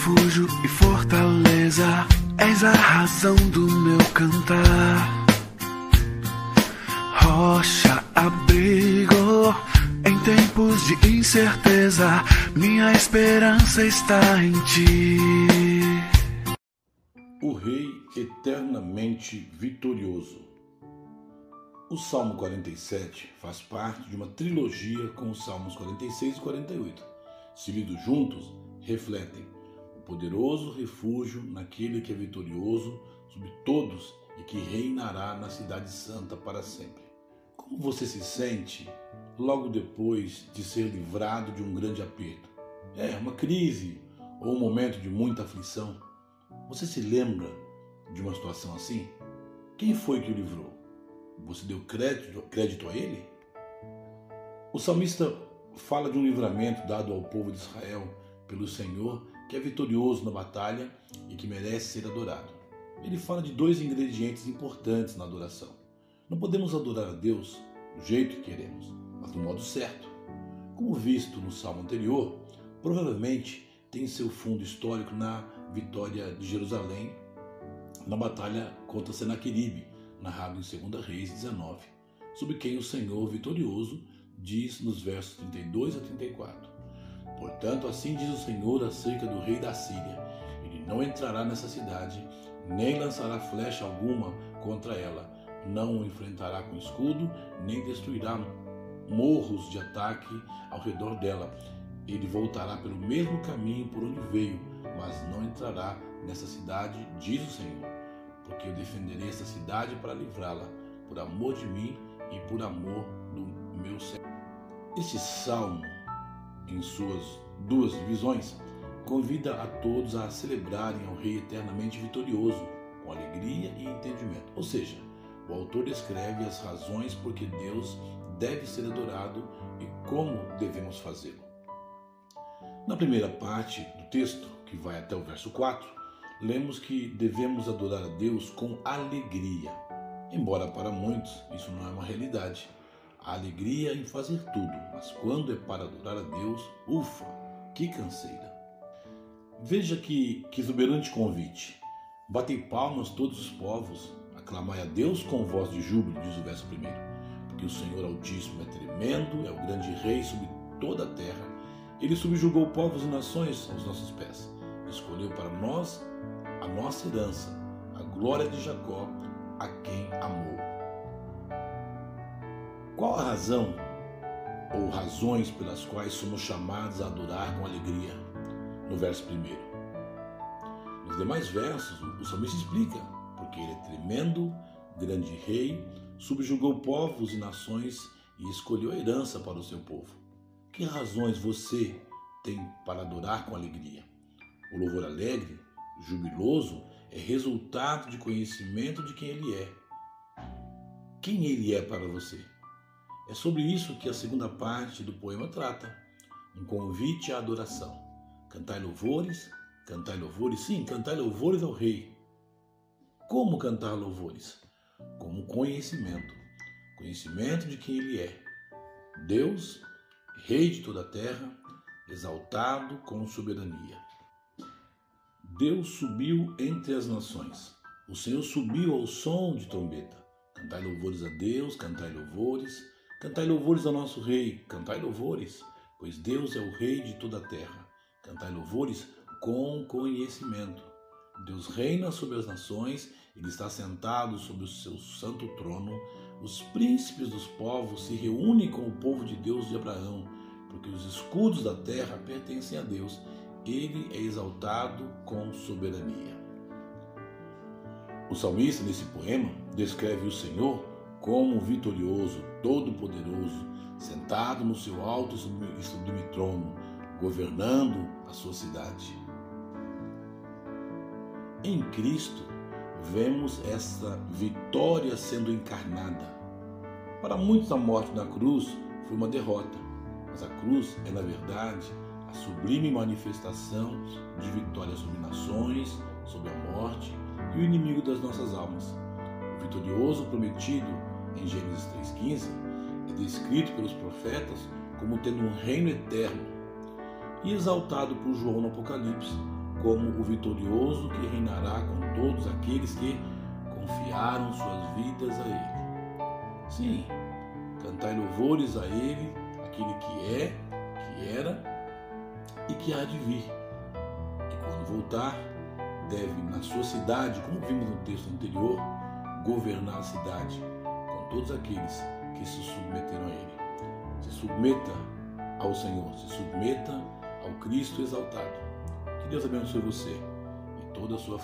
refúgio e fortaleza, és a razão do meu cantar. Rocha, abrigo em tempos de incerteza, minha esperança está em ti. O Rei eternamente vitorioso. O Salmo 47 faz parte de uma trilogia com os Salmos 46 e 48. Se lidos juntos, refletem poderoso refúgio naquele que é vitorioso sobre todos e que reinará na Cidade Santa para sempre. Como você se sente logo depois de ser livrado de um grande aperto? É, uma crise ou um momento de muita aflição? Você se lembra de uma situação assim? Quem foi que o livrou? Você deu crédito, crédito a ele? O salmista fala de um livramento dado ao povo de Israel pelo Senhor, que é vitorioso na batalha e que merece ser adorado. Ele fala de dois ingredientes importantes na adoração. Não podemos adorar a Deus do jeito que queremos, mas do modo certo. Como visto no salmo anterior, provavelmente tem seu fundo histórico na vitória de Jerusalém na batalha contra Senaqueribe, narrado em 2 Reis 19, sobre quem o Senhor vitorioso diz nos versos 32 a 34. Portanto, assim diz o Senhor acerca do rei da Síria: ele não entrará nessa cidade, nem lançará flecha alguma contra ela, não o enfrentará com escudo, nem destruirá morros de ataque ao redor dela. Ele voltará pelo mesmo caminho por onde veio, mas não entrará nessa cidade, diz o Senhor, porque eu defenderei essa cidade para livrá-la, por amor de mim e por amor do meu Senhor. Este salmo, em suas duas divisões, convida a todos a celebrarem ao Rei eternamente vitorioso, com alegria e entendimento. Ou seja, o autor descreve as razões por que Deus deve ser adorado e como devemos fazê-lo. Na primeira parte do texto, que vai até o verso 4, lemos que devemos adorar a Deus com alegria. Embora para muitos isso não é uma realidade. A alegria em fazer tudo, mas quando é para adorar a Deus, ufa, que canseira. Veja que, que exuberante convite. Batei palmas todos os povos, aclamai a Deus com voz de júbilo, diz o verso primeiro. Porque o Senhor Altíssimo é tremendo, é o grande rei sobre toda a terra. Ele subjugou povos e nações aos nossos pés. Escolheu para nós a nossa herança, a glória de Jacó, a quem amou. Qual a razão ou razões pelas quais somos chamados a adorar com alegria? No verso primeiro. Nos demais versos, o salmista explica, porque ele é tremendo, grande rei, subjugou povos e nações e escolheu a herança para o seu povo. Que razões você tem para adorar com alegria? O louvor alegre, jubiloso, é resultado de conhecimento de quem ele é. Quem ele é para você? É sobre isso que a segunda parte do poema trata. Um convite à adoração. Cantai louvores, cantai louvores, sim, cantai louvores ao Rei. Como cantar louvores? Como conhecimento. Conhecimento de quem Ele é. Deus, Rei de toda a terra, exaltado com soberania. Deus subiu entre as nações. O Senhor subiu ao som de trombeta. Cantai louvores a Deus, cantai louvores. Cantai louvores ao nosso Rei, cantai louvores, pois Deus é o Rei de toda a terra. Cantai louvores com conhecimento. Deus reina sobre as nações, ele está sentado sobre o seu santo trono. Os príncipes dos povos se reúnem com o povo de Deus de Abraão, porque os escudos da terra pertencem a Deus. Ele é exaltado com soberania. O salmista, nesse poema, descreve o Senhor como vitorioso, todo-poderoso, sentado no seu alto e sublime trono, governando a sua cidade. Em Cristo, vemos essa vitória sendo encarnada. Para muitos, a morte na cruz foi uma derrota, mas a cruz é, na verdade, a sublime manifestação de vitória sobre nações, sobre a morte e o inimigo das nossas almas. Vitorioso prometido em Gênesis 3,15 é descrito pelos profetas como tendo um reino eterno e exaltado por João no Apocalipse como o vitorioso que reinará com todos aqueles que confiaram suas vidas a Ele. Sim, cantai louvores a Ele, aquele que é, que era e que há de vir. E quando voltar, deve, na sua cidade, como vimos no texto anterior, governar a cidade com todos aqueles que se submeteram a Ele. Se submeta ao Senhor, se submeta ao Cristo exaltado. Que Deus abençoe você e toda a sua família.